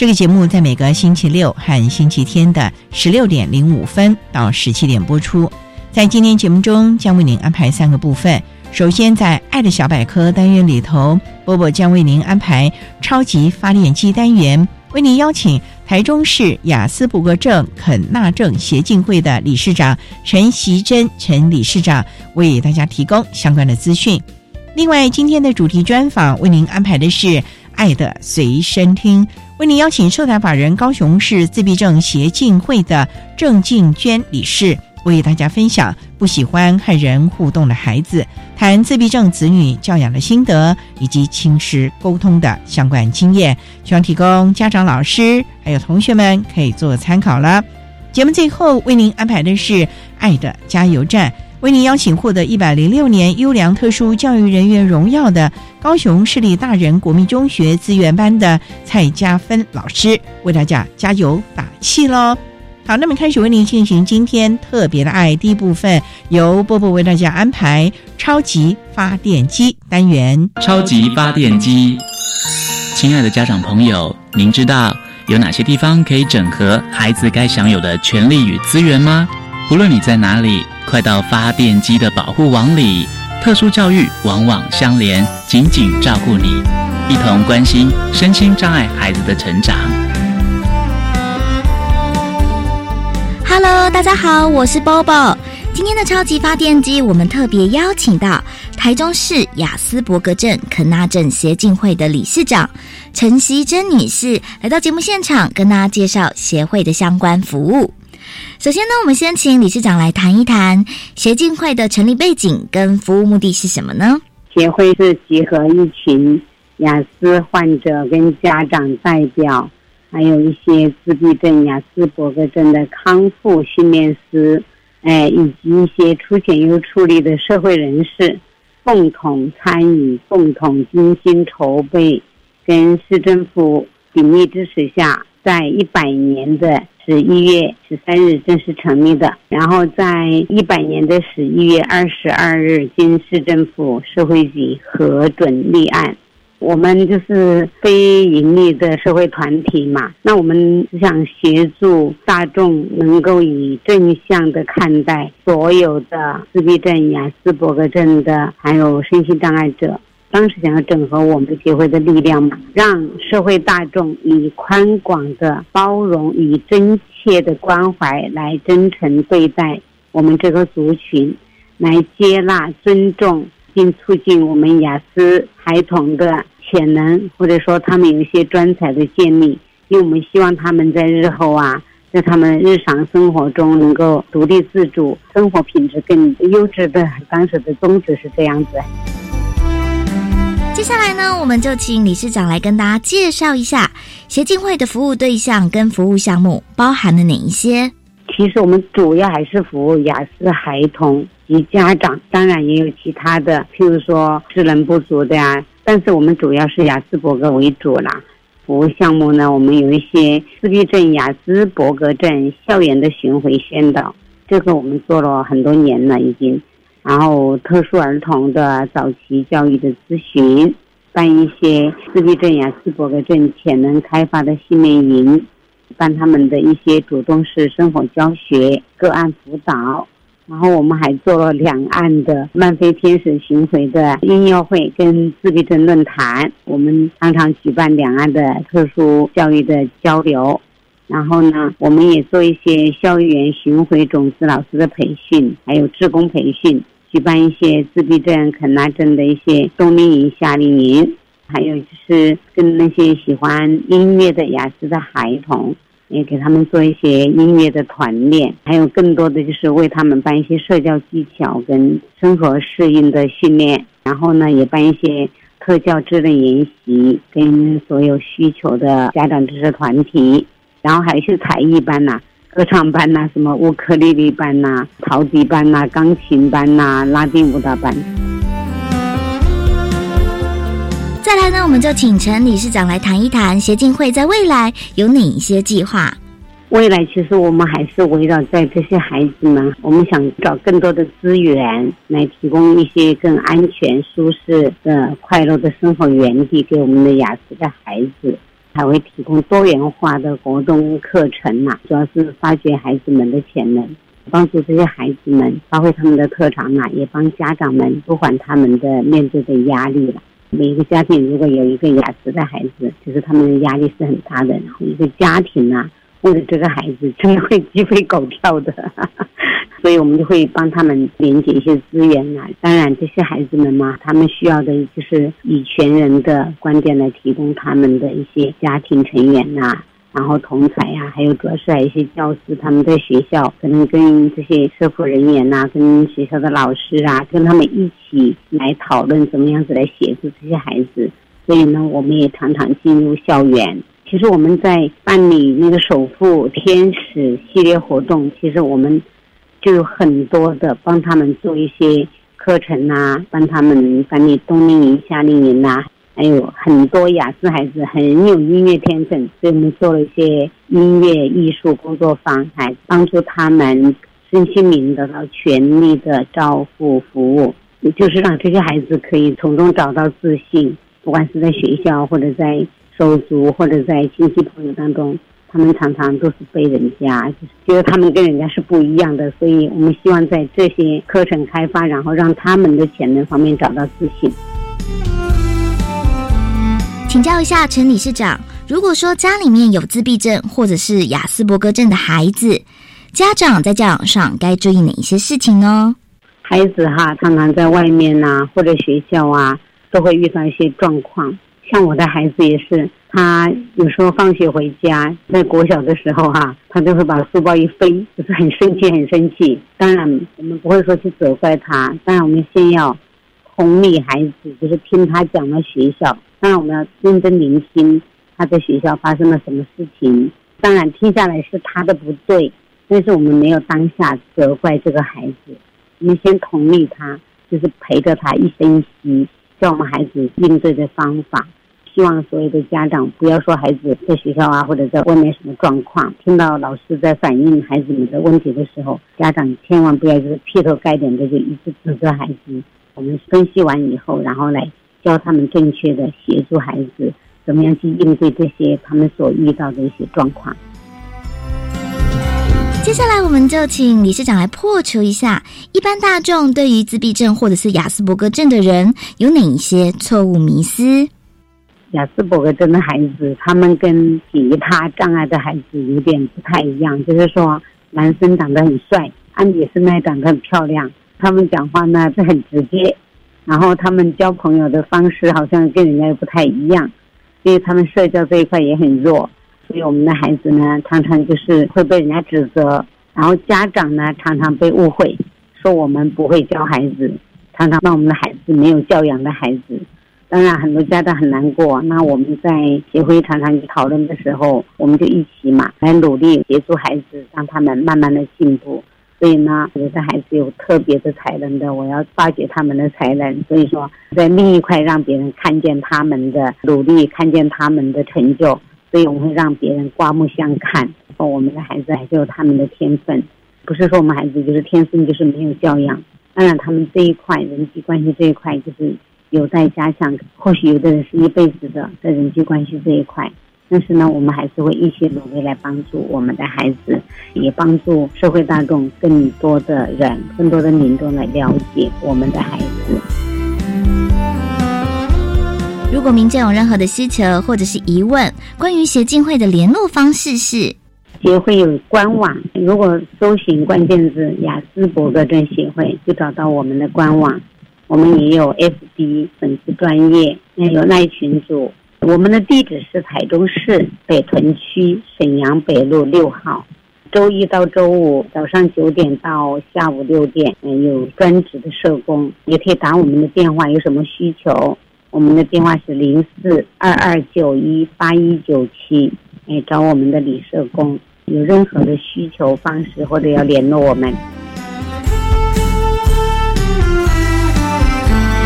这个节目在每个星期六和星期天的十六点零五分到十七点播出。在今天节目中，将为您安排三个部分。首先，在“爱的小百科”单元里头，波波将为您安排“超级发电机”单元，为您邀请台中市雅斯伯格症肯纳症协进会的理事长陈习珍陈理事长为大家提供相关的资讯。另外，今天的主题专访为您安排的是“爱的随身听”。为您邀请受台法人高雄市自闭症协进会的郑静娟理事，为大家分享不喜欢和人互动的孩子，谈自闭症子女教养的心得以及亲师沟通的相关经验，希望提供家长、老师还有同学们可以做参考了。节目最后为您安排的是“爱的加油站”。为您邀请获得一百零六年优良特殊教育人员荣耀的高雄市立大人国民中学资源班的蔡家芬老师，为大家加油打气喽！好，那么开始为您进行今天特别的爱第一部分，由波波为大家安排超级发电机单元。超级发电机，亲爱的家长朋友，您知道有哪些地方可以整合孩子该享有的权利与资源吗？无论你在哪里。快到发电机的保护网里，特殊教育网网相连，紧紧照顾你，一同关心身心障碍孩子的成长。Hello，大家好，我是 Bobo。今天的超级发电机，我们特别邀请到台中市雅斯伯格镇肯纳镇协进会的理事长陈希珍女士来到节目现场，跟大家介绍协会的相关服务。首先呢，我们先请理事长来谈一谈协进会的成立背景跟服务目的是什么呢？协会是集合一群雅思患者跟家长代表，还有一些自闭症、雅斯伯格症的康复训练师，哎，以及一些出钱又出力的社会人士，共同参与、共同精心筹备，跟市政府鼎力支持下，在一百年的。十一月十三日正式成立的，然后在一百年的十一月二十二日，经市政府社会局核准立案。我们就是非盈利的社会团体嘛，那我们只想协助大众能够以正向的看待所有的自闭症、雅斯伯格症的，还有身心障碍者。当时想要整合我们协会的力量嘛，让社会大众以宽广的包容与真切的关怀来真诚对待我们这个族群，来接纳、尊重并促进我们雅思孩童的潜能，或者说他们有一些专才的建立，因为我们希望他们在日后啊，在他们日常生活中能够独立自主，生活品质更优质的。当时的宗旨是这样子。接下来呢，我们就请理事长来跟大家介绍一下协进会的服务对象跟服务项目包含了哪一些。其实我们主要还是服务雅思孩童及家长，当然也有其他的，譬如说智能不足的呀。但是我们主要是雅思伯格为主啦。服务项目呢，我们有一些自闭症、雅思伯格症校园的巡回宣导，这个我们做了很多年了已经。然后特殊儿童的早期教育的咨询，办一些自闭症、呀斯伯格症潜能开发的训练营，办他们的一些主动式生活教学、个案辅导。然后我们还做了两岸的漫飞天使巡回的音乐会跟自闭症论坛，我们常常举办两岸的特殊教育的交流。然后呢，我们也做一些校园巡回种子老师的培训，还有志工培训，举办一些自闭症、肯纳症的一些冬令营、夏令营，还有就是跟那些喜欢音乐的雅思的孩童。也给他们做一些音乐的团练，还有更多的就是为他们办一些社交技巧跟生活适应的训练，然后呢，也办一些特教智能研习，跟所有需求的家长支持团体，然后还是才艺班呐，歌唱班呐，什么乌克丽丽班呐，陶笛班呐，钢琴班呐，拉丁舞蹈班。再来呢，我们就请陈理事长来谈一谈协进会在未来有哪一些计划。未来其实我们还是围绕在这些孩子们，我们想找更多的资源来提供一些更安全、舒适的、快乐的生活园地给我们的雅思的孩子，还会提供多元化的活动课程呐，主要是发掘孩子们的潜能，帮助这些孩子们发挥他们的特长呐，也帮家长们舒缓他们的面对的压力了。每一个家庭如果有一个雅思的孩子，其实他们的压力是很大的。然后一个家庭啊，为了这个孩子，真的会鸡飞狗跳的。所以我们就会帮他们连接一些资源呐。当然，这些孩子们嘛，他们需要的就是以全人的观点来提供他们的一些家庭成员呐。然后同才呀，还有主要是还有一些教师，他们在学校可能跟这些社服人员呐，跟学校的老师啊，跟他们一起来讨论怎么样子来协助这些孩子。所以呢，我们也常常进入校园。其实我们在办理那个首富天使系列活动，其实我们就有很多的帮他们做一些课程呐，帮他们办理冬令营、夏令营呐。还有很多雅思孩子很有音乐天分，所以我们做了一些音乐艺术工作坊，还帮助他们身心灵得到全力的照顾服务，就是让这些孩子可以从中找到自信。不管是在学校，或者在手足，或者在亲戚朋友当中，他们常常都是被人家就是觉得他们跟人家是不一样的，所以我们希望在这些课程开发，然后让他们的潜能方面找到自信。请教一下陈理事长，如果说家里面有自闭症或者是雅斯伯格症的孩子，家长在教养上该注意哪一些事情呢？孩子哈，常常在外面呐，或者学校啊，都会遇到一些状况。像我的孩子也是，他有时候放学回家，在国小的时候哈，他就会把书包一飞，就是很生气，很生气。当然，我们不会说去责怪他，当然我们先要同理孩子，就是听他讲到学校。当然，我们要认真聆听他在学校发生了什么事情。当然，听下来是他的不对，但是我们没有当下责怪这个孩子，我们先同理他，就是陪着他一分析，教我们孩子应对的方法。希望所有的家长不要说孩子在学校啊，或者在外面什么状况，听到老师在反映孩子们的问题的时候，家长千万不要就是劈头盖脸的就一直指责孩子。我们分析完以后，然后来。教他们正确的协助孩子，怎么样去应对这些他们所遇到的一些状况。接下来，我们就请理事长来破除一下一般大众对于自闭症或者是雅斯伯格症的人有哪一些错误迷思。雅斯伯格症的孩子，他们跟其他障碍的孩子有点不太一样，就是说，男生长得很帅，女生呢长得很漂亮，他们讲话呢是很直接。然后他们交朋友的方式好像跟人家又不太一样，因为他们社交这一块也很弱，所以我们的孩子呢，常常就是会被人家指责，然后家长呢常常被误会，说我们不会教孩子，常常让我们的孩子没有教养的孩子，当然很多家长很难过。那我们在协会常常去讨论的时候，我们就一起嘛来努力协助孩子，让他们慢慢的进步。所以呢，有的孩子有特别的才能的，我要发掘他们的才能。所以说，在另一块让别人看见他们的努力，看见他们的成就，所以我们会让别人刮目相看。我们的孩子还是有他们的天分，不是说我们孩子就是天生就是没有教养。当然，他们这一块人际关系这一块就是有待加强。或许有的人是一辈子的在人际关系这一块，但是呢，我们还是会一起努力来帮助我们的孩子，也帮助社会大众更多的人、更多的民众来了解我们的孩子。如果民间有任何的需求或者是疑问，关于协进会的联络方式是。协会有官网，如果搜寻关键字“雅思伯格症协会”，就找到我们的官网。我们也有 FB 粉丝专业，也有赖群组。我们的地址是台中市北屯区沈阳北路六号。周一到周五早上九点到下午六点，嗯，有专职的社工，也可以打我们的电话。有什么需求？我们的电话是零四二二九一八一九七，哎，找我们的李社工。有任何的需求方式或者要联络我们，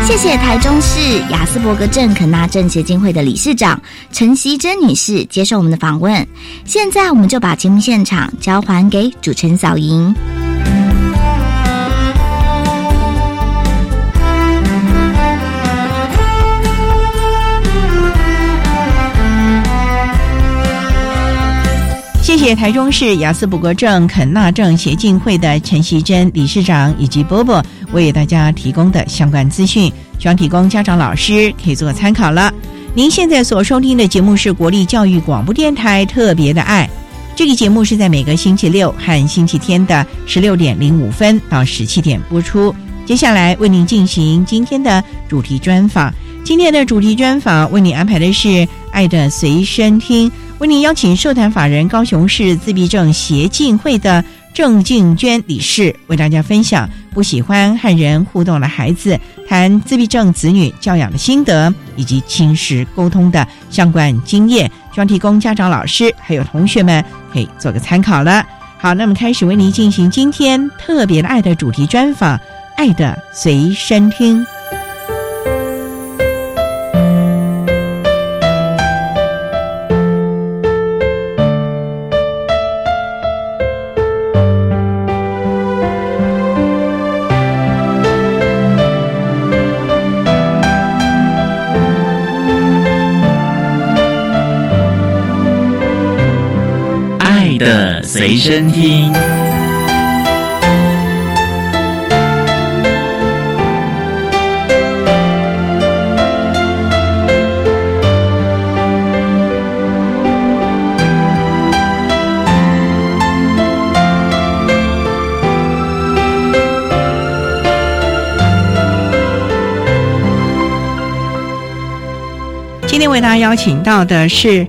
谢谢台中市雅斯伯格症肯纳症协进会的理事长陈希珍女士接受我们的访问。现在我们就把节目现场交还给主持人小莹。谢谢台中市雅斯伯格症肯纳症协进会的陈希珍理事长以及波波为大家提供的相关资讯，希望提供家长老师可以做参考了。您现在所收听的节目是国立教育广播电台特别的爱，这个节目是在每个星期六和星期天的十六点零五分到十七点播出。接下来为您进行今天的主题专访，今天的主题专访为您安排的是《爱的随身听》。为您邀请社团法人高雄市自闭症协进会的郑静娟理事，为大家分享不喜欢和人互动的孩子谈自闭症子女教养的心得，以及亲师沟通的相关经验，希望提供家长、老师还有同学们可以做个参考了。好，那么开始为您进行今天特别的爱的主题专访，《爱的随身听》。随身听。今天为大家邀请到的是。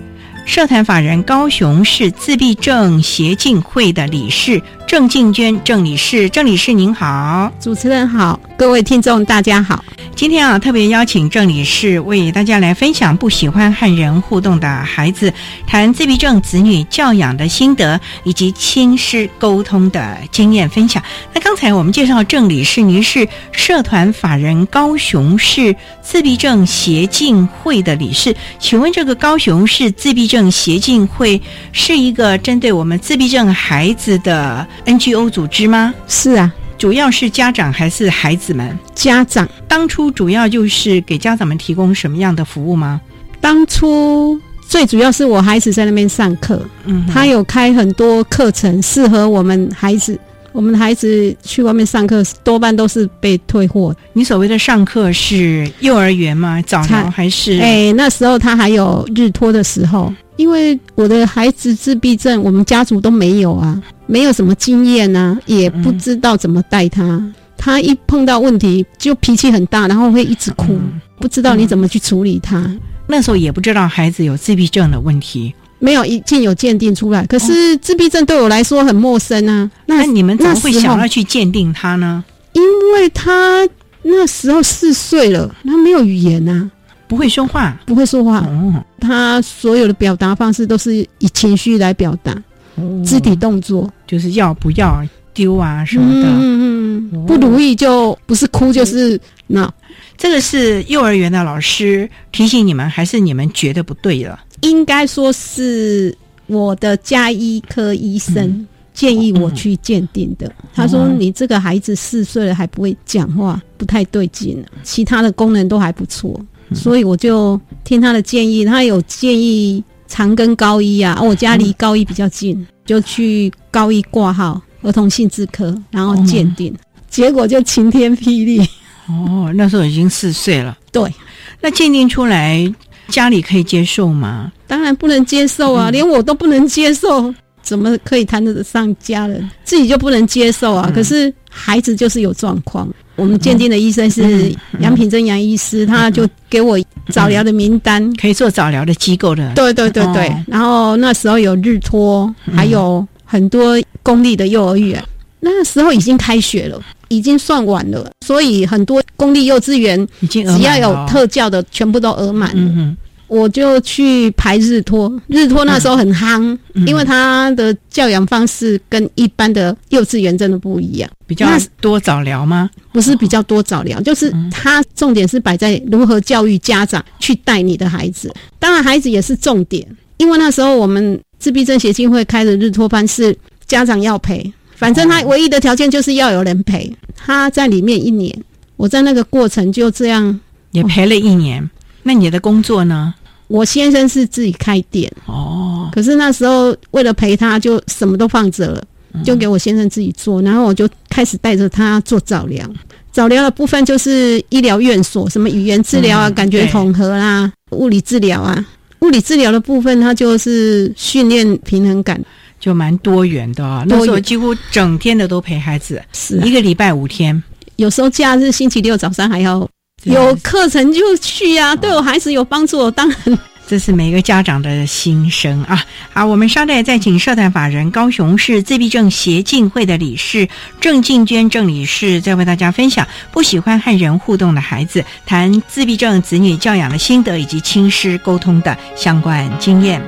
社团法人高雄市自闭症协进会的理事郑静娟郑理事，郑理事您好，主持人好，各位听众大家好。今天啊，特别邀请郑理事为大家来分享不喜欢和人互动的孩子谈自闭症子女教养的心得，以及亲师沟通的经验分享。那刚才我们介绍郑理事，您是社团法人高雄市自闭症协进会的理事，请问这个高雄市自闭症协进会是一个针对我们自闭症孩子的 NGO 组织吗？是啊。主要是家长还是孩子们？家长当初主要就是给家长们提供什么样的服务吗？当初最主要是我孩子在那边上课，嗯，他有开很多课程适合我们孩子。我们的孩子去外面上课多半都是被退货。你所谓的上课是幼儿园吗？早疗还是？哎，那时候他还有日托的时候。因为我的孩子自闭症，我们家族都没有啊，没有什么经验啊，也不知道怎么带他。他一碰到问题就脾气很大，然后会一直哭，不知道你怎么去处理他。那时候也不知道孩子有自闭症的问题，没有一经有鉴定出来。可是自闭症对我来说很陌生啊。那你们怎么会想要去鉴定他呢？因为他那时候四岁了，他没有语言啊。不会说话，不会说话。哦，他所有的表达方式都是以情绪来表达，肢体动作就是要不要丢啊什么的。嗯嗯，不如意就不是哭就是闹。这个是幼儿园的老师提醒你们，还是你们觉得不对了？应该说是我的加医科医生建议我去鉴定的。他说：“你这个孩子四岁了还不会讲话，不太对劲其他的功能都还不错，所以我就听他的建议。他有建议长庚高一啊，我家离高一比较近，就去高一挂号儿童性智科，然后鉴定，结果就晴天霹雳。哦，那时候已经四岁了。对，那鉴定出来，家里可以接受吗？当然不能接受啊，连我都不能接受。”怎么可以谈得上家人？自己就不能接受啊！可是孩子就是有状况。我们鉴定的医生是杨品珍杨医师，他就给我早疗的名单，可以做早疗的机构的。对对对对。然后那时候有日托，还有很多公立的幼儿园。那时候已经开学了，已经算晚了，所以很多公立幼稚园已经只要有特教的，全部都额满。嗯我就去排日托，日托那时候很夯，因为他的教养方式跟一般的幼稚园真的不一样，比较多早疗吗？不是比较多早疗，就是他重点是摆在如何教育家长去带你的孩子，当然孩子也是重点，因为那时候我们自闭症协进会开的日托班是家长要陪，反正他唯一的条件就是要有人陪，他在里面一年，我在那个过程就这样也陪了一年。那你的工作呢？我先生是自己开店哦，可是那时候为了陪他，就什么都放着了，就给我先生自己做。然后我就开始带着他做早疗，早疗的部分就是医疗院所，什么语言治疗啊、感觉统合啦、物理治疗啊。物理治疗的部分，它就是训练平衡感，就蛮多元的啊。那时候几乎整天的都陪孩子，是一个礼拜五天，有时候假日星期六早上还要。有课程就去呀，对我孩子有帮助，当然这是每个家长的心声啊。好，我们稍待再请社团法人高雄市自闭症协进会的理事郑静娟郑理事，再为大家分享不喜欢和人互动的孩子，谈自闭症子女教养的心得以及亲师沟通的相关经验。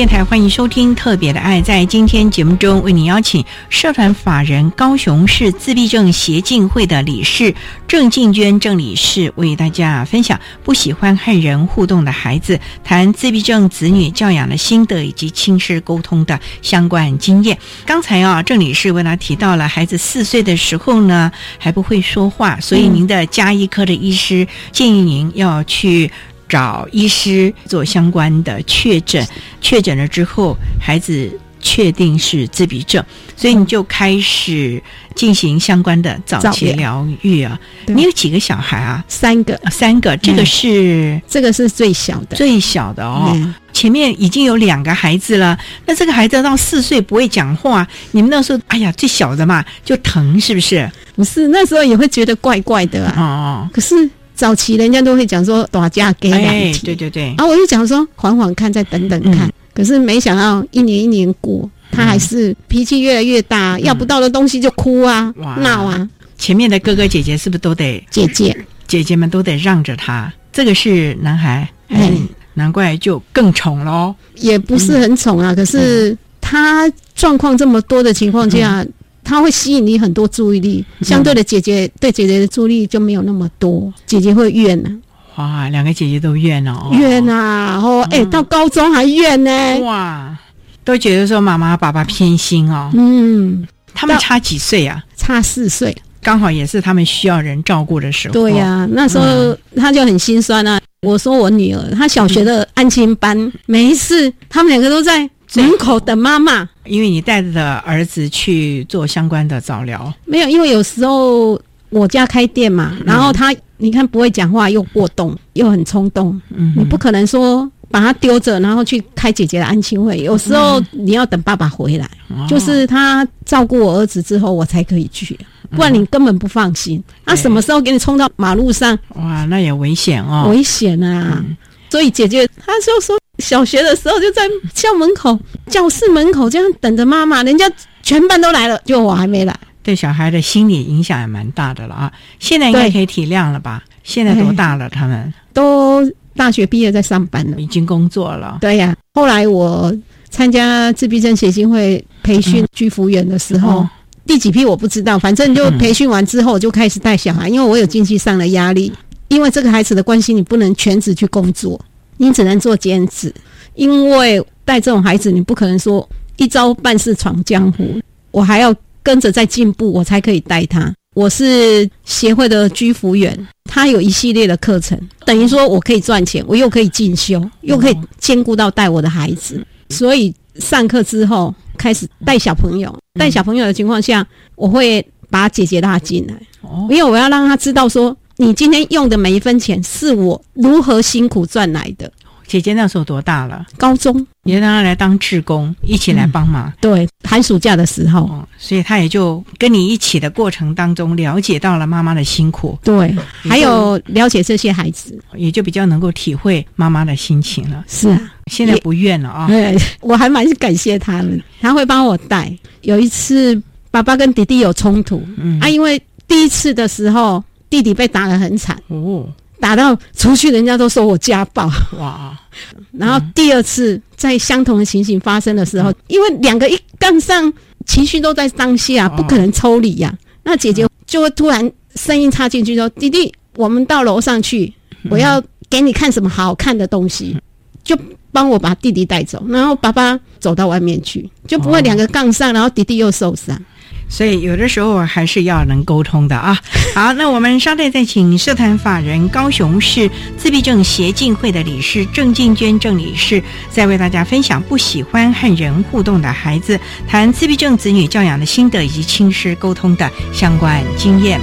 电台欢迎收听《特别的爱》。在今天节目中，为您邀请社团法人高雄市自闭症协进会的理事郑静娟郑理事，为大家分享不喜欢和人互动的孩子，谈自闭症子女教养的心得以及亲师沟通的相关经验。刚才啊，郑理事为他提到了孩子四岁的时候呢，还不会说话，所以您的加医科的医师建议您要去。找医师做相关的确诊，确诊了之后，孩子确定是自闭症，所以你就开始进行相关的早期疗愈啊。你有几个小孩啊？三个，三个。这个是这个是最小的，最小的哦。前面已经有两个孩子了，那这个孩子到四岁不会讲话，你们那时候，哎呀，最小的嘛就疼，是不是？不是，那时候也会觉得怪怪的啊。哦，可是。早期人家都会讲说打架给两题，对对对，然后我就讲说缓缓看，再等等看。可是没想到一年一年过，他还是脾气越来越大，要不到的东西就哭啊、闹啊。前面的哥哥姐姐是不是都得姐姐姐姐们都得让着他？这个是男孩，嗯，难怪就更宠喽。也不是很宠啊，可是他状况这么多的情况下。他会吸引你很多注意力，相对的姐姐对姐姐的注意力就没有那么多，姐姐会怨呢。哇，两个姐姐都怨哦，怨啊！然后哎，到高中还怨呢。哇，都觉得说妈妈爸爸偏心哦。嗯，他们差几岁啊？差四岁，刚好也是他们需要人照顾的时候。对呀、那时候他就很心酸啊。我说我女儿，她小学的安亲班，每一次他们两个都在门口等妈妈。因为你带着儿子去做相关的早疗，没有，因为有时候我家开店嘛，然后他你看不会讲话，又过动，又很冲动，嗯你不可能说把他丢着，然后去开姐姐的安亲会。有时候你要等爸爸回来，哦就是他照顾我儿子之后，我才可以去，不然你根本不放心。他、什么时候给你冲到马路上，哇，那也危险哦。危险啊！所以姐姐她就说，小学的时候就在校门口、教室门口这样等着妈妈，人家全班都来了，就我还没来。对小孩的心理影响也蛮大的了啊。现在应该可以体谅了吧？现在多大了？他们都大学毕业在上班了。已经工作了。对呀、后来我参加自闭症协进会培训居服员的时候，哦第几批我不知道，反正就培训完之后，就开始带小孩，因为我有经济上的压力，因为这个孩子的关系，你不能全职去工作，你只能做兼职，因为带这种孩子，你不可能说一朝半世闯江湖，我还要跟着在进步，我才可以带他。我是协会的居服员，他有一系列的课程，等于说我可以赚钱，我又可以进修，又可以兼顾到带我的孩子。所以上课之后开始带小朋友，带小朋友的情况下，我会把姐姐拉进来，哦因为我要让他知道说，你今天用的每一分钱是我如何辛苦赚来的。姐姐那时候多大了？高中你让她来当志工，一起来帮忙。对寒暑假的时候，哦，所以她也就跟你一起的过程当中，了解到了妈妈的辛苦，对，还有了解这些孩子。也就比较能够体会妈妈的心情了。是啊，现在不怨了啊。对，我还蛮感谢他们，他会帮我带。有一次，爸爸跟弟弟有冲突，嗯啊，因为第一次的时候，弟弟被打得很惨，哦，打到出去人家都说我家暴。哇，然后第二次在相同的情形发生的时候，因为两个一杠上，情绪都在当下，哦不可能抽离呀、那姐姐就会突然声音插进去说：“弟弟，我们到楼上去，我要给你看什么好看的东西。”就帮我把弟弟带走，然后爸爸走到外面去，就不会两个杠上，然后弟弟又受伤。所以有的时候还是要能沟通的啊。好，那我们稍待再请社团法人高雄市自闭症协进会的理事郑静娟郑理事，再为大家分享不喜欢和人互动的孩子，谈自闭症子女教养的心得以及亲师沟通的相关经验。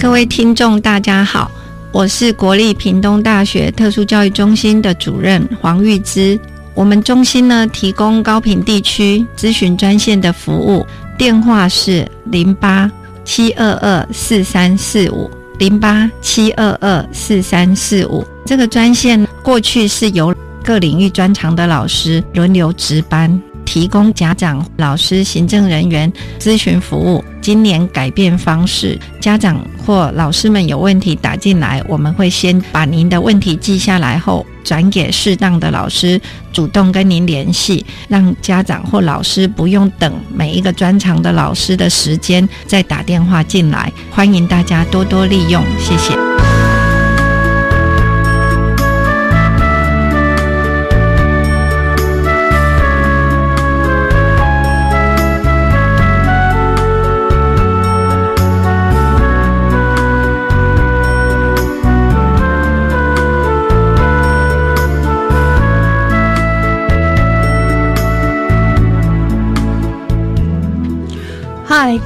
各位听众，大家好，我是国立屏东大学特殊教育中心的主任黄玉芝。我们中心呢提供高屏地区咨询专线的服务，电话是零八七二二四三四五零八七二二四三四五。这个专线过去是由各领域专长的老师轮流值班，提供家长、老师、行政人员咨询服务。今年改变方式，家长或老师们有问题打进来，我们会先把您的问题记下来后，转给适当的老师，主动跟您联系，让家长或老师不用等每一个专长的老师的时间再打电话进来。欢迎大家多多利用，谢谢。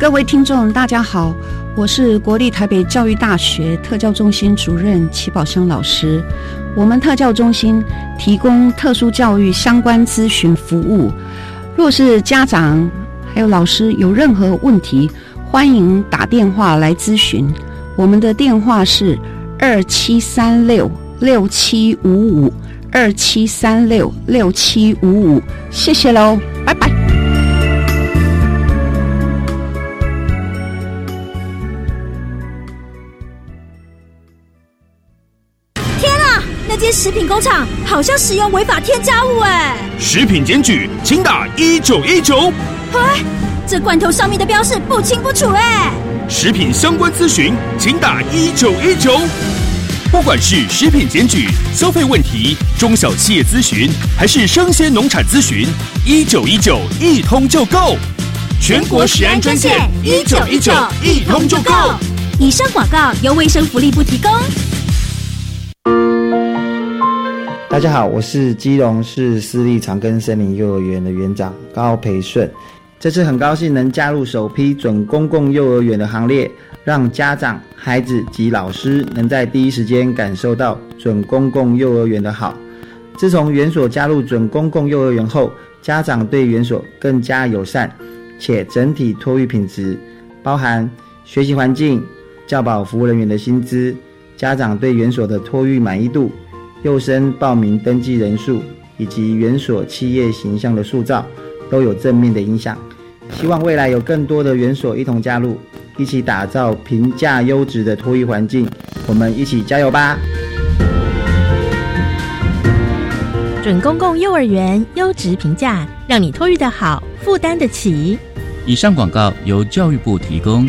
各位听众，大家好，我是国立台北教育大学特教中心主任齐宝香老师。我们特教中心提供特殊教育相关咨询服务。若是家长还有老师有任何问题，欢迎打电话来咨询。我们的电话是二七三六六七五五二七三六六七五五。谢谢喽，食品工厂好像使用违法添加物哎！食品检举，请打一九一九。哎，这罐头上面的标示不清不楚哎！食品相关咨询，请打一九一九。不管是食品检举、消费问题、中小企业咨询，还是生鲜农产咨询，一九一九一通就够。全国食安专线一九一九一通就够。以上广告由卫生福利部提供。大家好，我是基隆市私立长庚森林幼儿园的园长高培顺。这次很高兴能加入首批准公共幼儿园的行列，让家长、孩子及老师能在第一时间感受到准公共幼儿园的好。自从园所加入准公共幼儿园后，家长对园所更加友善，且整体托育品质，包含学习环境、教保服务人员的薪资、家长对园所的托育满意度。幼生报名登记人数以及园所企业形象的塑造，都有正面的影响。希望未来有更多的园所一同加入，一起打造平价优质的托育环境。我们一起加油吧！准公共幼儿园优质评价，让你托育的好，负担得起。以上广告由教育部提供。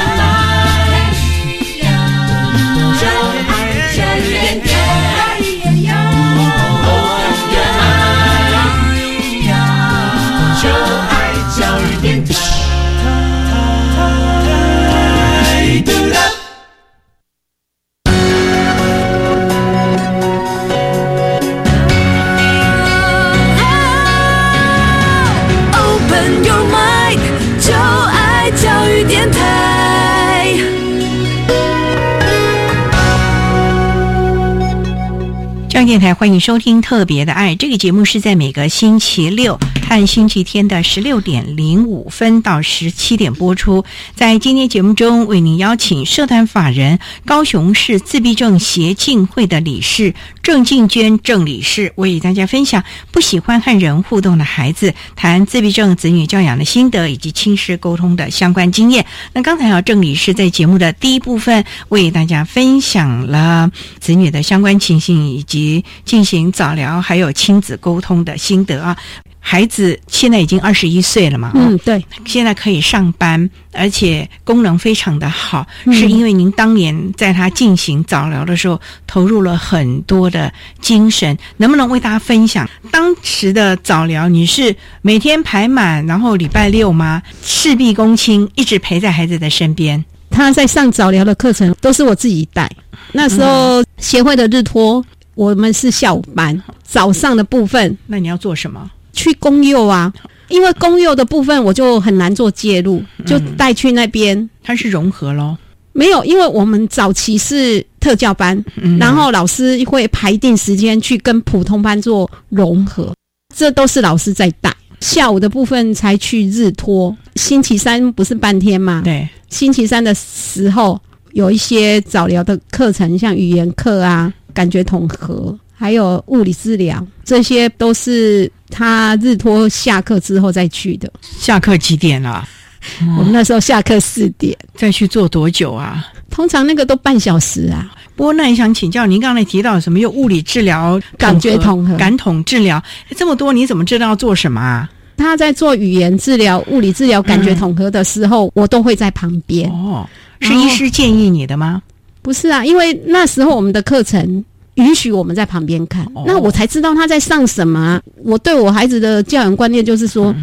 电台欢迎收听《特别的爱》这个节目，是在每个星期六和星期天的十六点零五分到十七点播出。在今天节目中，为您邀请社团法人高雄市自闭症协进会的理事郑静娟郑理事，为大家分享不喜欢和人互动的孩子，谈自闭症子女教养的心得以及亲师沟通的相关经验。那刚才啊，郑理事在节目的第一部分为大家分享了子女的相关情形以及。进行早疗，还有亲子沟通的心得啊！孩子现在已经二十一岁了嘛？嗯，对，现在可以上班，而且功能非常的好，是因为您当年在他进行早疗的时候投入了很多的精神，能不能为大家分享当时的早疗？你是每天排满，然后礼拜六吗？事必躬亲，一直陪在孩子的身边。他在上早疗的课程都是我自己带，那时候协会的日托。我们是下午班，早上的部分，那你要做什么？去公幼啊，因为公幼的部分我就很难做介入，就带去那边。它是融合咯。没有，因为我们早期是特教班，然后老师会排定时间去跟普通班做融合，这都是老师在带。下午的部分才去日托，星期三不是半天嘛？对，星期三的时候有一些早疗的课程，像语言课啊。感觉统合，还有物理治疗，这些都是他日托下课之后再去的。下课几点了？我们那时候下课四点，再去做多久啊？通常那个都半小时啊。不过那也想请教您，刚才提到什么？有物理治疗、感觉统合、感统治疗，这么多，你怎么知道要做什么啊？他在做语言治疗、物理治疗、感觉统合的时候，我都会在旁边。哦，是医师建议你的吗？不是啊，因为那时候我们的课程允许我们在旁边看，那我才知道他在上什么。我对我孩子的教养观念就是说，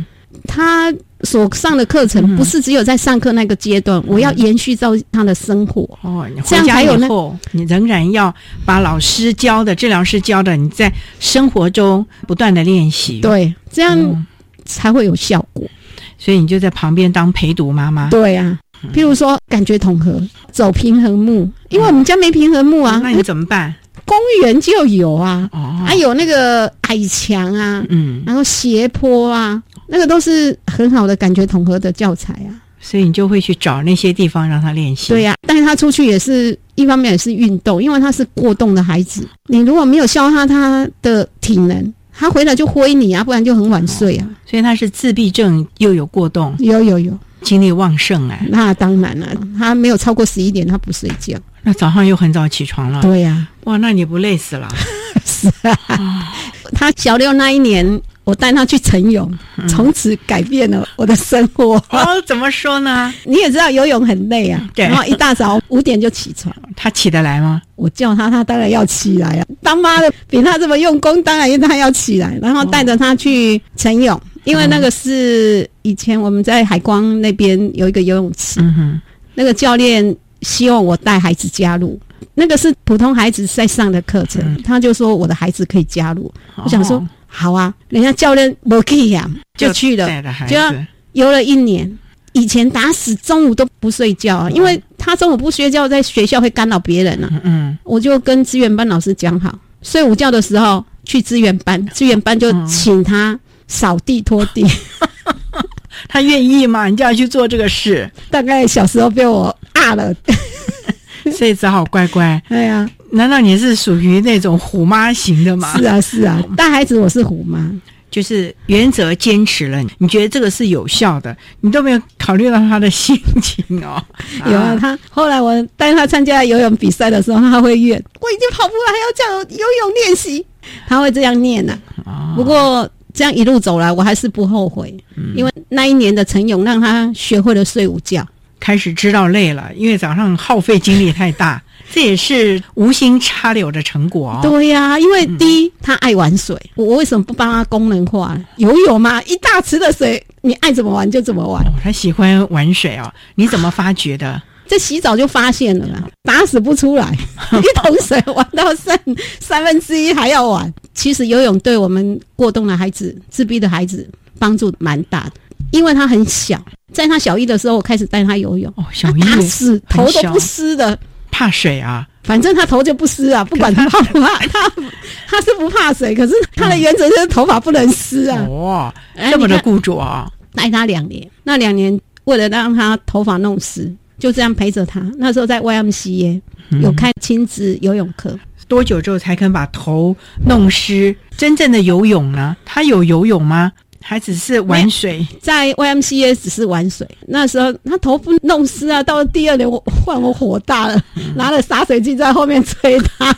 他所上的课程不是只有在上课那个阶段，我要延续到他的生活。哦，这样还有呢，你仍然要把老师教的、治疗师教的，你在生活中不断的练习。对，这样才会有效果。所以你就在旁边当陪读妈妈。对呀。譬如说，感觉统合，走平衡木，因为我们家没平衡木啊，那你怎么办？公园就有啊，还有那个矮墙啊，嗯，然后斜坡啊，那个都是很好的感觉统合的教材啊。所以你就会去找那些地方让他练习。对呀、带他出去也是一方面也是运动，因为他是过动的孩子，你如果没有消耗他的体能，他回来就挥你啊，不然就很晚睡啊。所以他是自闭症又有过动，有有有，精力旺盛啊。那当然了，他没有超过十一点，他不睡觉。那早上又很早起床了。对呀、哇，那你不累死了？是啊，他小六那一年，我带他去晨泳，从此改变了我的生活。哦，怎么说呢？你也知道游泳很累啊，对然后一大早五点就起床，他起得来吗？我叫他，他当然要起来啊。当妈的比他这么用功，当然他要起来，然后带着他去晨泳，因为那个是以前我们在海光那边有一个游泳池，嗯，那个教练希望我带孩子加入。那个是普通孩子在上的课程，他就说我的孩子可以加入。我想说哦好啊，人家教练不可以呀，就去了就要游了一年。以前打死中午都不睡觉啊，因为他中午不睡觉，在学校会干扰别人啊。嗯，我就跟资源班老师讲好，睡午觉的时候去资源班，资源班就请他扫地拖地。他愿意吗？你就要去做这个事，大概小时候被我啊了，所以只好乖乖。对呀，难道你是属于那种虎妈型的吗？是啊是啊，带孩子我是虎妈。就是原则坚持了，你觉得这个是有效的，你都没有考虑到他的心情哦。有啊，他后来我带他参加游泳比赛的时候，他会怨我已经跑步了，还要叫我游泳练习，他会这样念呐、哦不过这样一路走来，我还是不后悔，嗯因为那一年的晨泳让他学会了睡午觉。开始知道累了，因为早上耗费精力太大，这也是无心插柳的成果哦。对呀、因为第一、他爱玩水，我我为什么不帮他功能化游泳嘛？一大池的水，你爱怎么玩就怎么玩。他喜欢玩水哦，你怎么发觉的？这洗澡就发现了啦，打死不出来，一桶水玩到剩三分之一还要玩。其实游泳对我们过动的孩子、自闭的孩子帮助蛮大的，因为他很小，在他小一的时候，我开始带他游泳，哦，小一打死头都不湿的，怕水啊，反正他头就不湿啊，不管他怕不怕，他 他是不怕水，可是他的原则就是头发不能湿啊。哦，哎这么的固着啊。带他两年，那两年为了让他头发弄湿，就这样陪着他。那时候在 YMCA 嗯有开亲子游泳课，多久之后才肯把头弄湿？真正的游泳呢？他有游泳吗？还只是玩水？在 YMCA 只是玩水。那时候他头不弄湿啊，到了第二年我换我火大了，嗯拿了洒水器在后面吹他。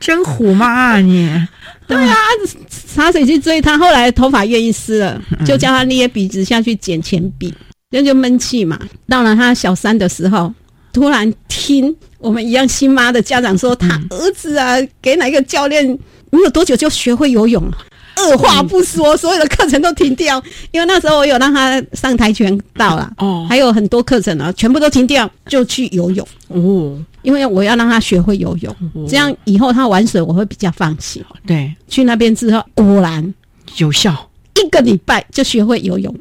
真虎妈啊你！对啊，洒水器追他，后来头发愿意湿了，嗯就叫他捏鼻子下去捡铅笔，那就闷气嘛。到了他小三的时候，突然听我们一样新妈的家长说，他儿子啊，给哪个教练没有多久就学会游泳了。二话不说，所有的课程都停掉，因为那时候我有让他上跆拳道啦，哦，还有很多课程啊，全部都停掉，就去游泳。哦。因为我要让他学会游泳，这样以后他玩水我会比较放心。对，去那边之后，果然有效，一个礼拜就学会游泳，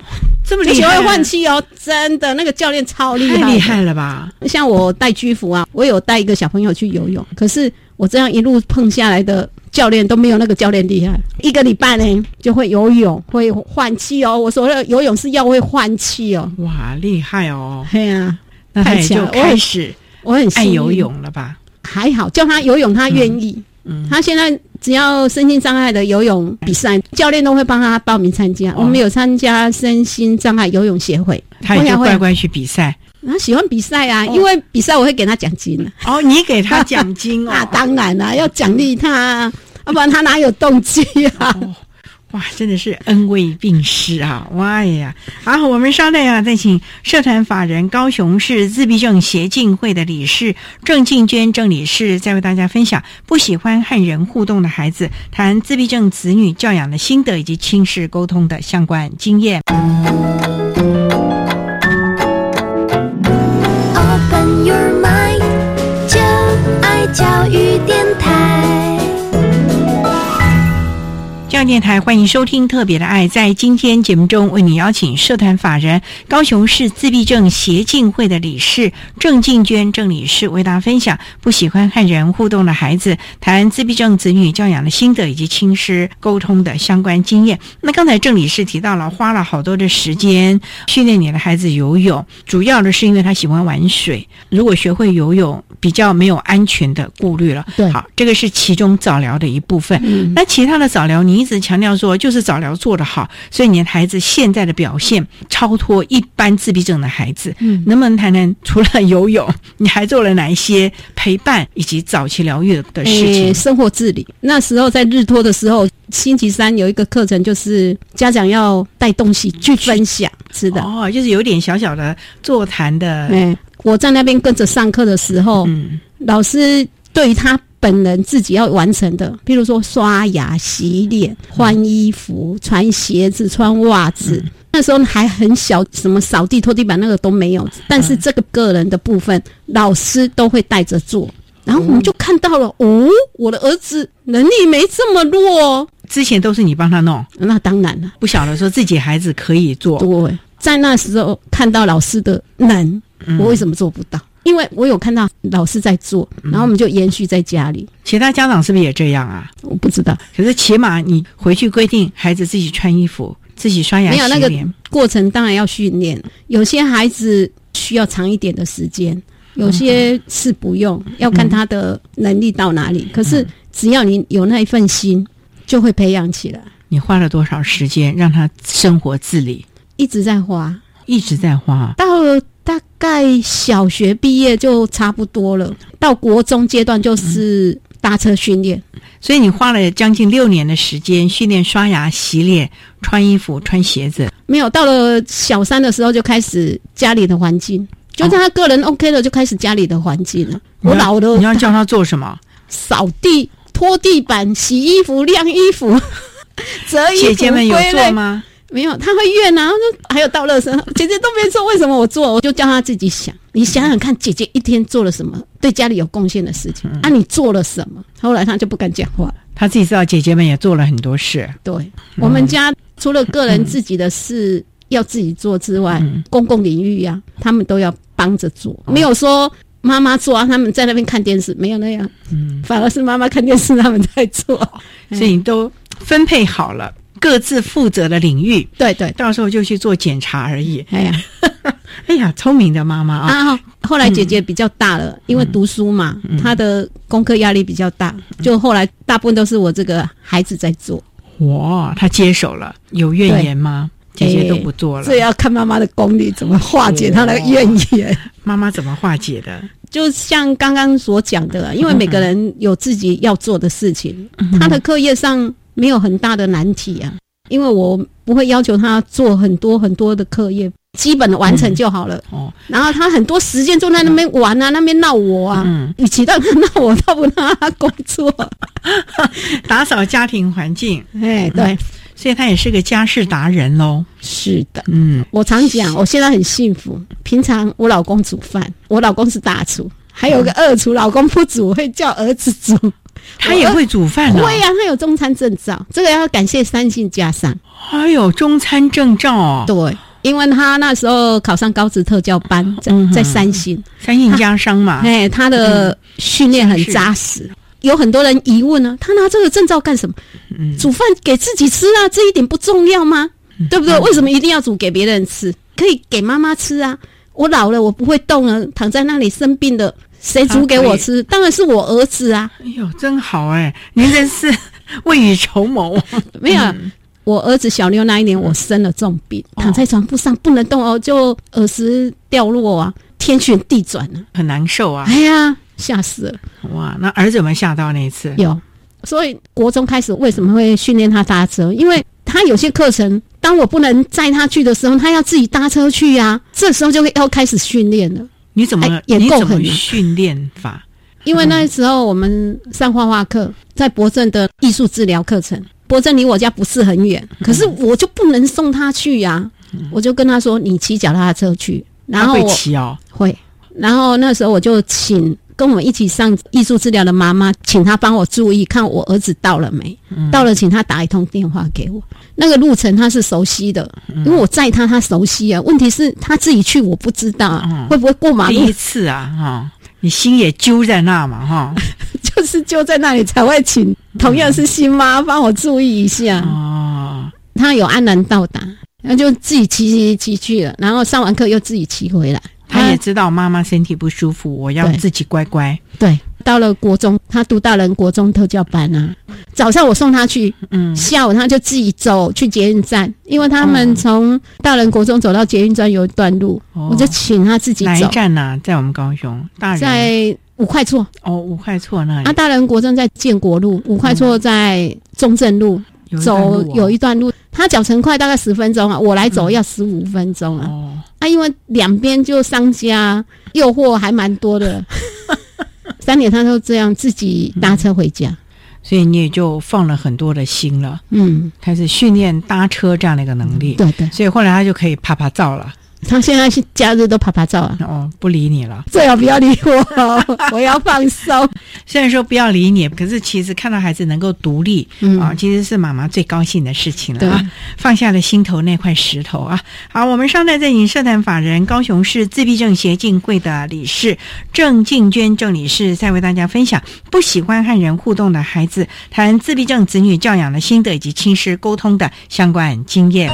这么厉害，就学会换气哦，真的，那个教练超厉害，太厉害了吧？像我带居服啊，我有带一个小朋友去游泳，可是我这样一路碰下来的教练都没有那个教练厉害。一个礼拜呢就会游泳，会换气哦。我说的游泳是要会换气哦。哇，厉害哦！对呀，那他也就太强了开始我很爱游泳了吧？还好，叫他游泳他愿意。嗯，他现在只要身心障碍的游泳比赛，教练都会帮他报名参加。我们有参加身心障碍游泳协会，他也就乖乖去比赛。他喜欢比赛啊，因为比赛我会给他奖金哦，你给他奖金哦？那 当然啦，要奖励他不然他哪有动机啊？哇，真的是恩威并施啊！哇呀，好，我们稍待啊，再请社团法人高雄市自闭症协进会的理事郑静娟郑理事，再为大家分享不喜欢和人互动的孩子，谈自闭症子女教养的心得以及亲子沟通的相关经验。教育电台。教港电台，欢迎收听《特别的爱》。在今天节目中，为你邀请社团法人高雄市自闭症协进会的理事郑静娟郑理事为大家分享不喜欢和人互动的孩子谈自闭症子女教养的心得以及亲师沟通的相关经验。那刚才郑理事提到了，花了好多的时间训练你的孩子游泳，主要的是因为他喜欢玩水。如果学会游泳，比较没有安全的顾虑了。对，好，这个是其中早疗的一部分。嗯那其他的早疗，你一直强调说就是早疗做得好，所以你的孩子现在的表现超脱一般自闭症的孩子。嗯能不能谈谈除了游泳，你还做了哪一些陪伴以及早期疗愈的事情？诶生活自理。那时候在日托的时候，星期三有一个课程，就是家长要带东西去分享是的。哦，就是有点小小的座谈的。哎，我在那边跟着上课的时候，嗯，老师对于他本人自己要完成的，譬如说刷牙、洗脸、换衣服、穿鞋子、穿袜子。那时候还很小，什么扫地、拖地板那个都没有，但是这个个人的部分，老师都会带着做。然后我们就看到了，哦，我的儿子能力没这么弱哦。之前都是你帮他弄，那当然了，不晓得说自己孩子可以做。对，在那时候看到老师的能，嗯我为什么做不到？因为我有看到老师在做，然后我们就延续在家里。其他家长是不是也这样啊？我不知道，可是起码你回去规定孩子自己穿衣服、自己刷牙、没有那个过程，当然要训练。有些孩子需要长一点的时间，有些是不用，要看他的能力到哪里。可是只要你有那一份心，就会培养起来。你花了多少时间让他生活自理？一直在花，一直在花。到了大概小学毕业就差不多了，到国中阶段就是搭车训练。所以你花了将近六年的时间训练刷牙、洗脸、穿衣服、穿鞋子。没有，到了小三的时候就开始家里的环境，就是他个人 OK 了，就开始家里的环境了。我老了，你要叫他做什么？扫地、拖地板、洗衣服、晾衣服、折衣服。姐姐们有做吗？没有，他会怨啊，就还有倒垃圾，姐姐都没做，为什么我做？我就叫他自己想，你想想看，姐姐一天做了什么对家里有贡献的事情、啊？你做了什么？后来他就不敢讲话了。他自己知道姐姐们也做了很多事。对、我们家除了个人自己的事要自己做之外，公共领域呀、他们都要帮着做，没有说妈妈做啊，他们在那边看电视，没有那样，嗯，反而是妈妈看电视，他们在做，所以你都分配好了各自负责的领域，对对，到时候就去做检查而已。哎呀，哎呀，聪明的妈妈啊！啊，后来姐姐比较大了，因为读书嘛，嗯她的功课压力比较大，就后来大部分都是我这个孩子在做。哇，她接手了，有怨言吗？姐姐都不做了，这要看妈妈的功力怎么化解她的怨言。妈妈怎么化解的？就像刚刚所讲的，因为每个人有自己要做的事情，嗯他的课业上没有很大的难题啊。因为我不会要求他做很多很多的课业，基本的完成就好了。哦，然后他很多时间就在那边玩啊，那边闹我啊。嗯，与其让他闹我，倒不让他工作，打扫家庭环境。哎，对，所以他也是个家事达人喽。是的，嗯，我常讲，我现在很幸福。平常我老公煮饭，我老公是大厨，还有个二厨，老公不煮，会叫儿子煮。他也会煮饭呢、会呀、他有中餐证照，这个要感谢三信家商。还有中餐证照哦。对，因为他那时候考上高职特教班，在在三星，三星家商嘛，哎，他的训练很扎实。有很多人疑问呢，他拿这个证照干什么？嗯煮饭给自己吃啊，这一点不重要吗？对不对？为什么一定要煮给别人吃？可以给妈妈吃啊！我老了，我不会动了，躺在那里生病的，谁煮给我吃？当然是我儿子啊！哎呦，真好哎，您真是 未雨绸缪。没有，我儿子小六那一年，我生了重病，躺在床铺上不能动哦，就耳石掉落啊，天旋地转啊，很难受啊！哎呀，吓死了！哇，那儿子有没有吓到那一次？有，所以国中开始为什么会训练他搭车？因为他有些课程，当我不能载他去的时候，他要自己搭车去呀、这时候就会要开始训练了。你怎么、哎也够狠训练法？因为那时候我们上画画课，在博正的艺术治疗课程，博正离我家不是很远，可是我就不能送他去呀、我就跟他说：“你骑脚踏车去。”然后他我会骑哦，会，然后那时候我就请跟我们一起上艺术治疗的妈妈，请她帮我注意看我儿子到了没，到了请她打一通电话给我。那个路程他是熟悉的，因为我载他，他熟悉啊。问题是他自己去，我不知道啊，会不会过马路？第一次啊，哈，你心也揪在那嘛，哈，就是揪在那里才会请同样是新妈帮我注意一下。哦，他有安然到达，然后就自己骑骑骑去了，然后上完课又自己骑回来。他也知道妈妈身体不舒服，我要自己乖乖。对，到了国中，他读大人国中特教班啊。早上我送他去，嗯，下午他就自己走去捷运站，因为他们从大人国中走到捷运站有一段路，我就请他自己走。哪一站呢？在我们高雄，大人在五块厝。哦，五块厝那里。啊，大人国中在建国路，五块厝在中正路。走有一段路，他脚程快，大概十分钟啊。我来走要十五分钟啊。啊，因为两边就商家，诱惑还蛮多的。三点他都这样自己搭车回家，所以你也就放了很多的心了。嗯，开始训练搭车这样的一个能力。对对，所以后来他就可以拍拍照了。他现在是假日都拍拍照啊！哦，不理你了，最好不要理我，我要放松。虽然说不要理你，可是其实看到孩子能够独立啊，其实是妈妈最高兴的事情了啊！放下了心头那块石头啊！好，我们上代在影社团法人高雄市自闭症协进会的理事郑静娟郑理事，在为大家分享不喜欢和人互动的孩子谈自闭症子女教养的心得以及亲师沟通的相关经验。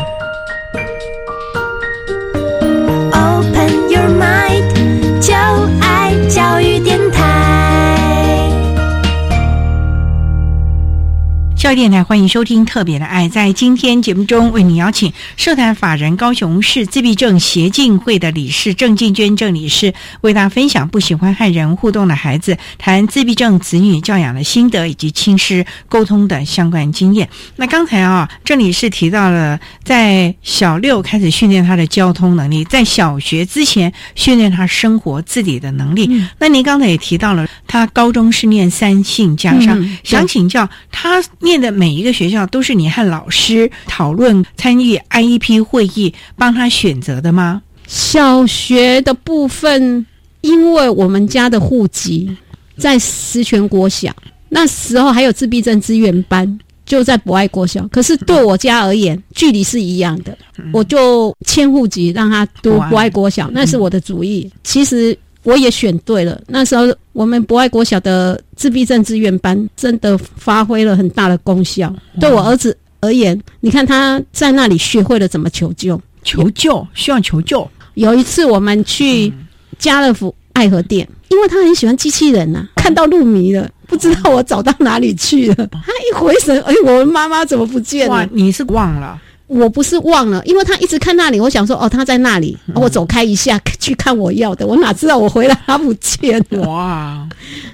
教育电台欢迎收听《特别的爱》。在今天节目中，为你邀请社团法人高雄市自闭症协进会的理事郑静娟郑理事，为大家分享不喜欢和人互动的孩子谈自闭症子女教养的心得以及亲师沟通的相关经验。那刚才啊，郑理事提到了在小六开始训练他的交通能力，在小学之前训练他生活自理的能力。那您刚才也提到了，他高中是念三性加上，想请教他。念的每一个学校都是你和老师讨论、参与 IEP 会议帮他选择的吗？小学的部分，因为我们家的户籍在石泉国小，那时候还有自闭症资源班就在博爱国小。可是对我家而言，距离是一样的，我就迁户籍让他读博爱国小，那是我的主意。其实。我也选对了。那时候我们博爱国小的自闭症志愿班真的发挥了很大的功效。对我儿子而言，你看他在那里学会了怎么求救。求救需要求救。有一次我们去家乐福爱河店，因为他很喜欢机器人呐，看到入迷了，不知道我走到哪里去了。他一回神，哎，我妈妈怎么不见了？你是忘了。我不是忘了，因为他一直看那里，我想说哦，他在那里，我走开一下 去看我要的，我哪知道我回来他不见了。哇！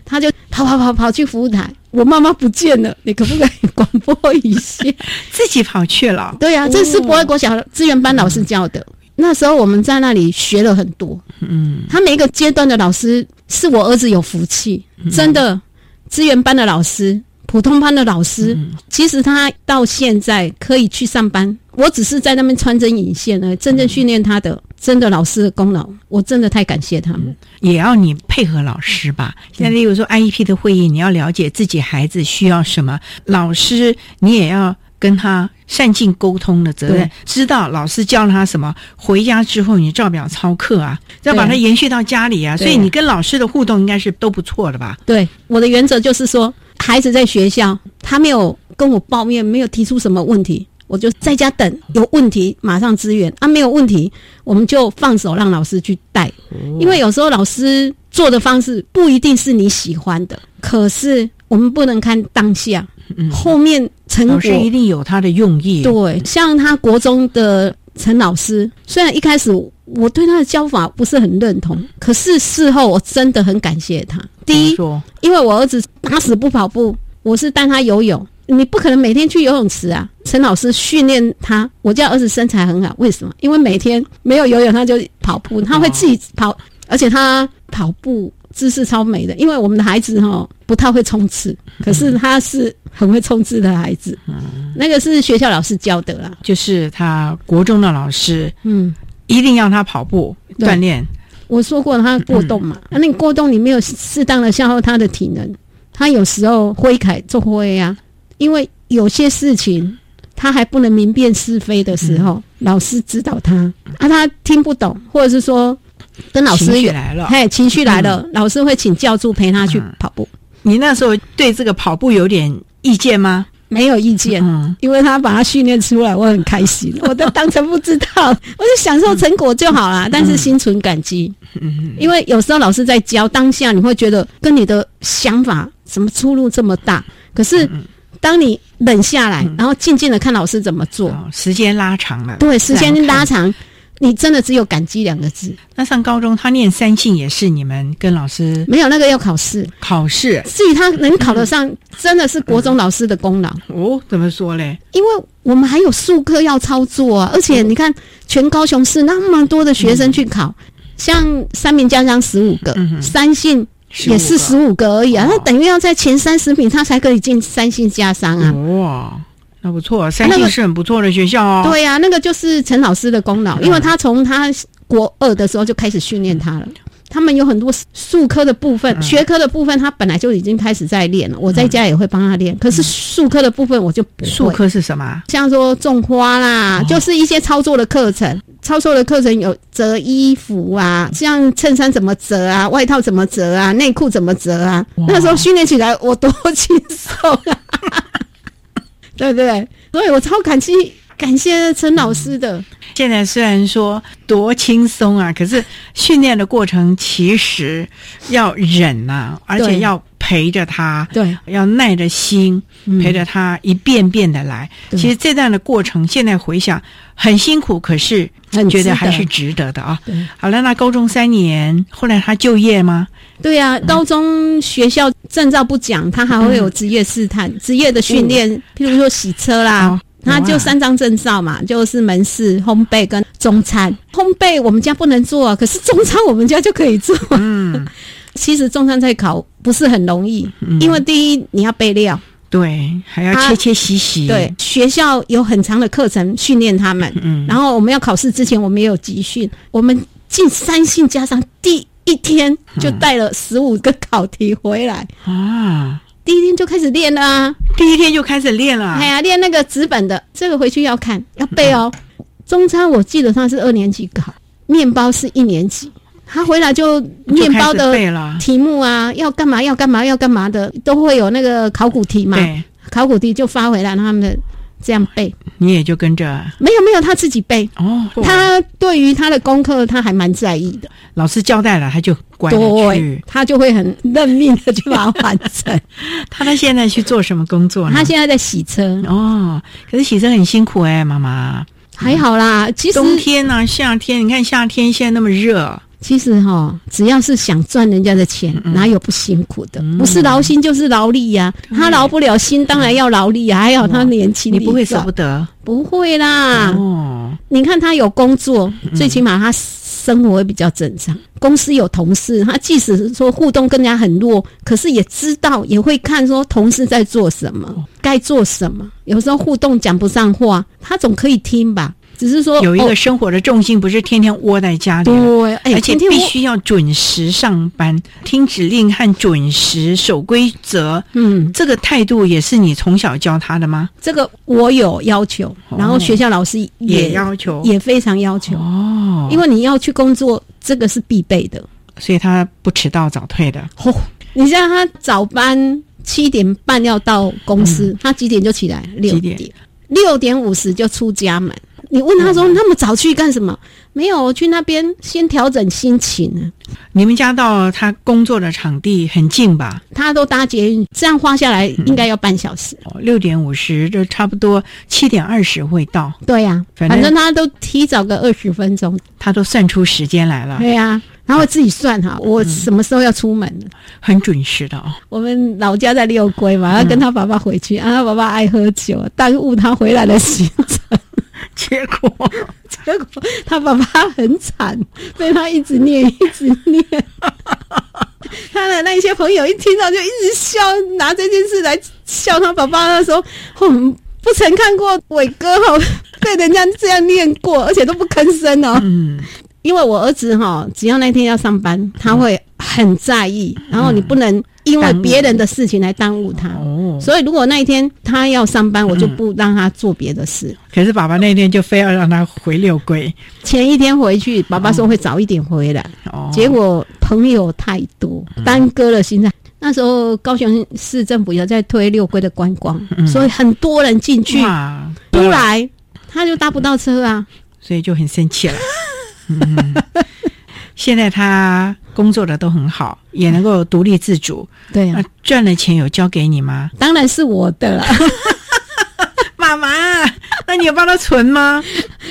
他就跑跑跑跑去服务台，我妈妈不见了，你可不可以广播一下？自己跑去了。对呀，这是博爱国小资源班老师教的。那时候我们在那里学了很多。嗯，他每一个阶段的老师是我儿子有福气，真的，资源班的老师。普通班的老师，其实他到现在可以去上班，我只是在那边穿针引线呢。真正训练他的，真的老师的功劳，我真的太感谢他们。也要你配合老师吧。现在例如说 IEP 的会议，你要了解自己孩子需要什么，老师你也要跟他善尽沟通的责任，知道老师教他什么，回家之后你照表操课啊，要把它延续到家里啊。所以你跟老师的互动应该是都不错的吧？对，我的原则就是说。孩子在学校，他没有跟我抱怨，没有提出什么问题，我就在家等。有问题马上支援啊，没有问题我们就放手让老师去带。因为有时候老师做的方式不一定是你喜欢的，可是我们不能看当下，后面成果一定有他的用意。对，像他国中的陈老师，虽然一开始。我对他的教法不是很认同，可是事后我真的很感谢他。第一，因为我儿子打死不跑步，我是带他游泳。你不可能每天去游泳池啊！陈老师训练他，我家儿子身材很好，为什么？因为每天没有游泳，他就跑步，他会自己跑，而且他跑步姿势超美的。因为我们的孩子哈不太会冲刺，可是他是 很会冲刺的孩子。那个是学校老师教的啦，就是他国中的老师。嗯。一定要他跑步锻炼，我说过他过动嘛，那、你过动你没有适当的消耗他的体能，他有时候挥凯做挥啊，因为有些事情他还不能明辨是非的时候，老师指导他。啊，他听不懂，或者是说跟老师情绪来了。嘿，情绪来了，老师会请教助陪他去跑步。你那时候对这个跑步有点意见吗？没有意见，因为他把他训练出来，我很开心，我都当成不知道，我就享受成果就好啦。但是心存感激，因为有时候老师在教当下，你会觉得跟你的想法什么出入这么大，可是当你冷下来，然后静静的看老师怎么做，时间拉长了，对，时间拉长，你真的只有感激两个字。那上高中他念三性也是你们跟老师没有那个要考试，考试至于他能考得上，真的是国中老师的功劳。哦？怎么说嘞？因为我们还有数科要操作啊，而且你看，全高雄市那么多的学生去考，像三名家乡十五个，三性也是十五个而已啊，那等于要在前三十名，他才可以进三性家商啊。哇，那不错，三星是很不错的学校哦。对呀、那个就是陈老师的功劳，因为他从他国二的时候就开始训练他了。他们有很多数科的部分、学科的部分，他本来就已经开始在练了。我在家也会帮他练，可是数科的部分我就不会。数科是什么？像说种花啦，就是一些操作的课程。操作的课程有折衣服啊，像衬衫怎么折啊，外套怎么折啊，内裤怎么折啊。那时候训练起来我多 轻松啊，对对对？所以我超感激感谢陈老师的。现在虽然说多轻松啊，可是训练的过程其实要忍呐、而且要陪着他，对，要耐着心嗯陪着他一遍遍的来。其实这段的过程，现在回想很辛苦，可是觉得还是值得的啊。好了，那高中三年，后来他就业吗？对呀、高中学校证照不讲，他还会有职业试探、职业的训练，譬如说洗车啦。哦他就三张证照嘛，就是门市、烘焙跟中餐。烘焙我们家不能做啊，可是中餐我们家就可以做。嗯，其实中餐在考不是很容易，因为第一你要备料，对，还要切切洗洗。对，学校有很长的课程训练他们，嗯然后我们要考试之前，我们也有集训。我们进三信加上第一天就带了十五个考题回来，啊，第一天就开始练了啊！第一天就开始练了。哎呀，练那个纸本的，这个回去要看要背哦。中餐我记得他是二年级考，面包是一年级。他回来就面包的题目啊，要干嘛要干嘛要干嘛的，都会有那个考古题嘛。考古题就发回来，让他们这样背。你也就跟着没有没有，他自己背。哦。他对于他的功课，他还蛮在意的。老师交代了，他就乖了对去。，他就会很认命的去把它完成。他他现在去做什么工作呢？他现在在洗车，哦，可是洗车很辛苦哎、妈妈。还好啦。其实冬天呢、夏天，你看夏天现在那么热，其实哈、只要是想赚人家的钱，嗯哪有不辛苦的？不是劳心就是劳力呀、他劳不了心，当然要劳力啊。还好他年轻你不会舍不得不会啦。哦。你看他有工作，最起码他生活会比较正常。公司有同事，他即使是说互动跟人家很弱，可是也知道也会看说同事在做什么，该做什么。有时候互动讲不上话，他总可以听吧。只是说有一哦个生活的重心，不是天天窝在家里，对，哎，而且必须要准时上班，听指令和准时守规则。嗯，这个态度也是你从小教他的吗？这个我有要求，然后学校老师也要求也非常要求哦，因为你要去工作，这个是必备的。所以他不迟到早退的。哦，你像他早班七点半要到公司，他几点就起来？六点，六点五十就出家门。你问他说那么早去干什么？没有，我去那边先调整心情呢。你们家到他工作的场地很近吧？他都搭捷运，这样花下来应该要半小时。哦六点五十，就差不多七点二十会到。对呀、反正反正他都提早个二十分钟。他都算出时间来了，对呀、然后自己算哈，我什么时候要出门呢？很准时的哦。我们老家在六龟嘛，要跟他爸爸回去，啊，他爸爸爱喝酒，耽误他回来的行程。结果，结果他爸爸很惨，被他一直念，一直念。他的那些朋友一听到就一直笑，拿这件事来笑他爸爸。他说：“我们不曾看过伟哥哈被人家这样念过，而且都不吭声哦。”嗯，因为我儿子哈，只要那天要上班，他会很在意，然后你不能因为别人的事情来耽误他。哦，所以如果那一天他要上班，我就不让他做别的事。可是爸爸那天就非要让他回六龟，前一天回去，爸爸说会早一点回来，结果朋友太多，耽搁了行程。那时候高雄市政府有在推六龟的观光，所以很多人进去，出来他就搭不到车啊，所以就很生气了。嗯，现在他工作的都很好，也能够独立自主。对啊，赚了钱有交给你吗？当然是我的了，妈妈。那你有帮他存吗？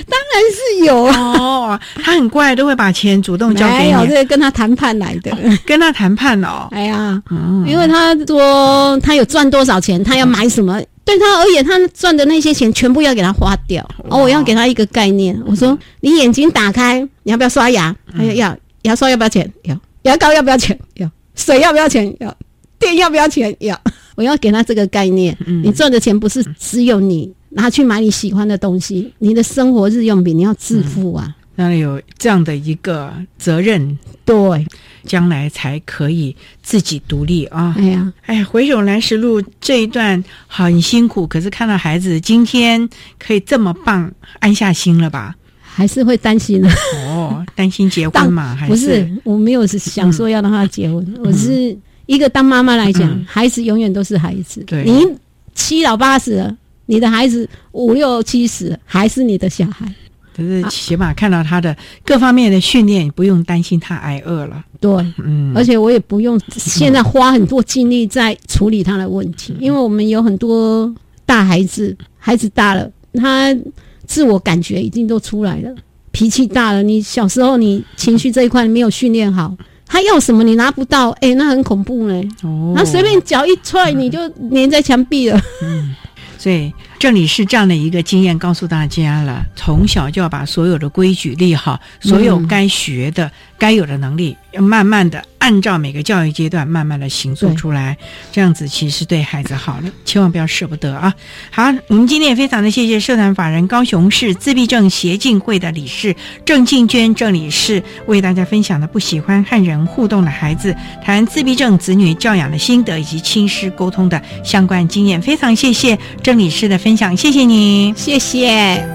当然是有哦。他很乖，都会把钱主动交给你。这个跟他谈判来的，跟他谈判哦。哎呀，因为他说他有赚多少钱，他要买什么。对他而言，他赚的那些钱全部要给他花掉。哦，我要给他一个概念。我说：“你眼睛打开，你要不要刷牙？他说要牙刷要不要钱？要牙膏要不要钱？要水要不要钱？要电要不要钱？要。我要给他这个概念。嗯你赚的钱不是只有你拿去买你喜欢的东西，你的生活日用品你要自负啊。那有这样的一个责任，对。”将来才可以自己独立啊！哎呀，哎呀，回首来时路这一段很辛苦，可是看到孩子今天可以这么棒，安下心了吧？还是会担心的哦，担心结婚嘛？还不是，我没有想说要让他结婚，我是一个当妈妈来讲，孩子永远都是孩子。对，你七老八十了，你的孩子五六七十还是你的小孩。可是起码看到他的各方面的训练，不用担心他挨饿了。对，嗯，而且我也不用现在花很多精力在处理他的问题，因为我们有很多大孩子，孩子大了，他自我感觉已经都出来了，脾气大了。你小时候你情绪这一块没有训练好，他要什么你拿不到，哎，那很恐怖呢。哦，他随便脚一踹，你就粘在墙壁了。嗯。对，这里是这样的一个经验，告诉大家了：从小就要把所有的规矩立好，所有该学的、该有的能力，要慢慢的。按照每个教育阶段慢慢的行做出来，这样子其实对孩子好了，千万不要舍不得啊！好，我们今天也非常的谢谢社团法人高雄市自闭症协进会的理事郑静娟郑理事为大家分享的不喜欢和人互动的孩子谈自闭症子女教养的心得以及亲师沟通的相关经验，非常谢谢郑理事的分享，谢谢你，谢谢。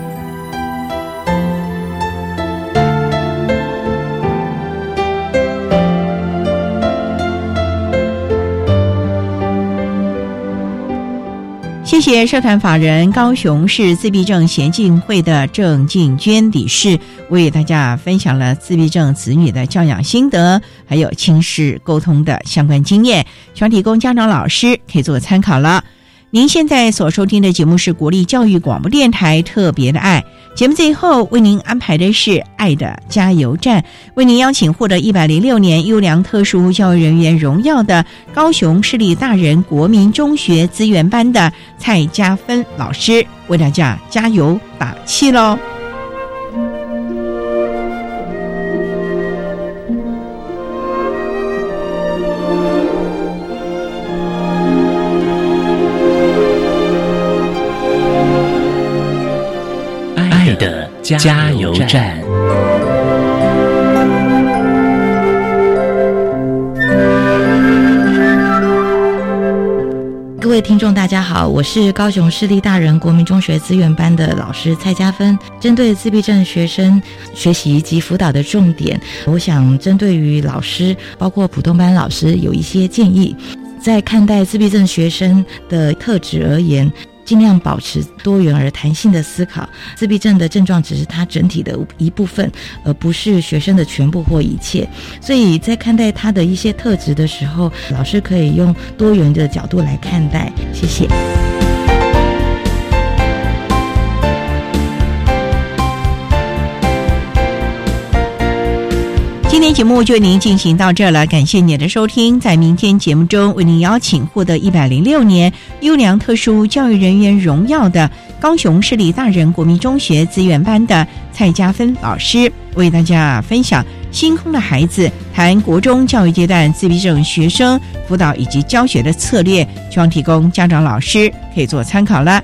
谢谢社团法人高雄市自闭症协进会的郑静娟理事，为大家分享了自闭症子女的教养心得，还有亲师沟通的相关经验，希望提供家长老师可以做参考了。您现在所收听的节目是国立教育广播电台特别的爱节目，最后为您安排的是爱的加油站，为您邀请获得一百零六年优良特殊教育人员荣耀的高雄市立大人国民中学资源班的蔡家芬老师，为大家加油打气喽。加油站。各位听众，大家好，我是高雄市立大人国民中学资源班的老师蔡家芬。针对自闭症学生学习及辅导的重点，我想针对于老师，包括普通班老师，有一些建议。在看待自闭症学生的特质而言。尽量保持多元而弹性的思考。自闭症的症状只是他整体的一部分，而不是学生的全部或一切。所以在看待他的一些特质的时候，老师可以用多元的角度来看待。谢谢。天节目就为您进行到这了，感谢您的收听。在明天节目中，为您邀请获得一百零六年优良特殊教育人员荣耀的高雄市立大人国民中学资源班的蔡家芬老师，为大家分享星空的孩子谈国中教育阶段自闭症学生辅导以及教学的策略，希望提供家长老师可以做参考了。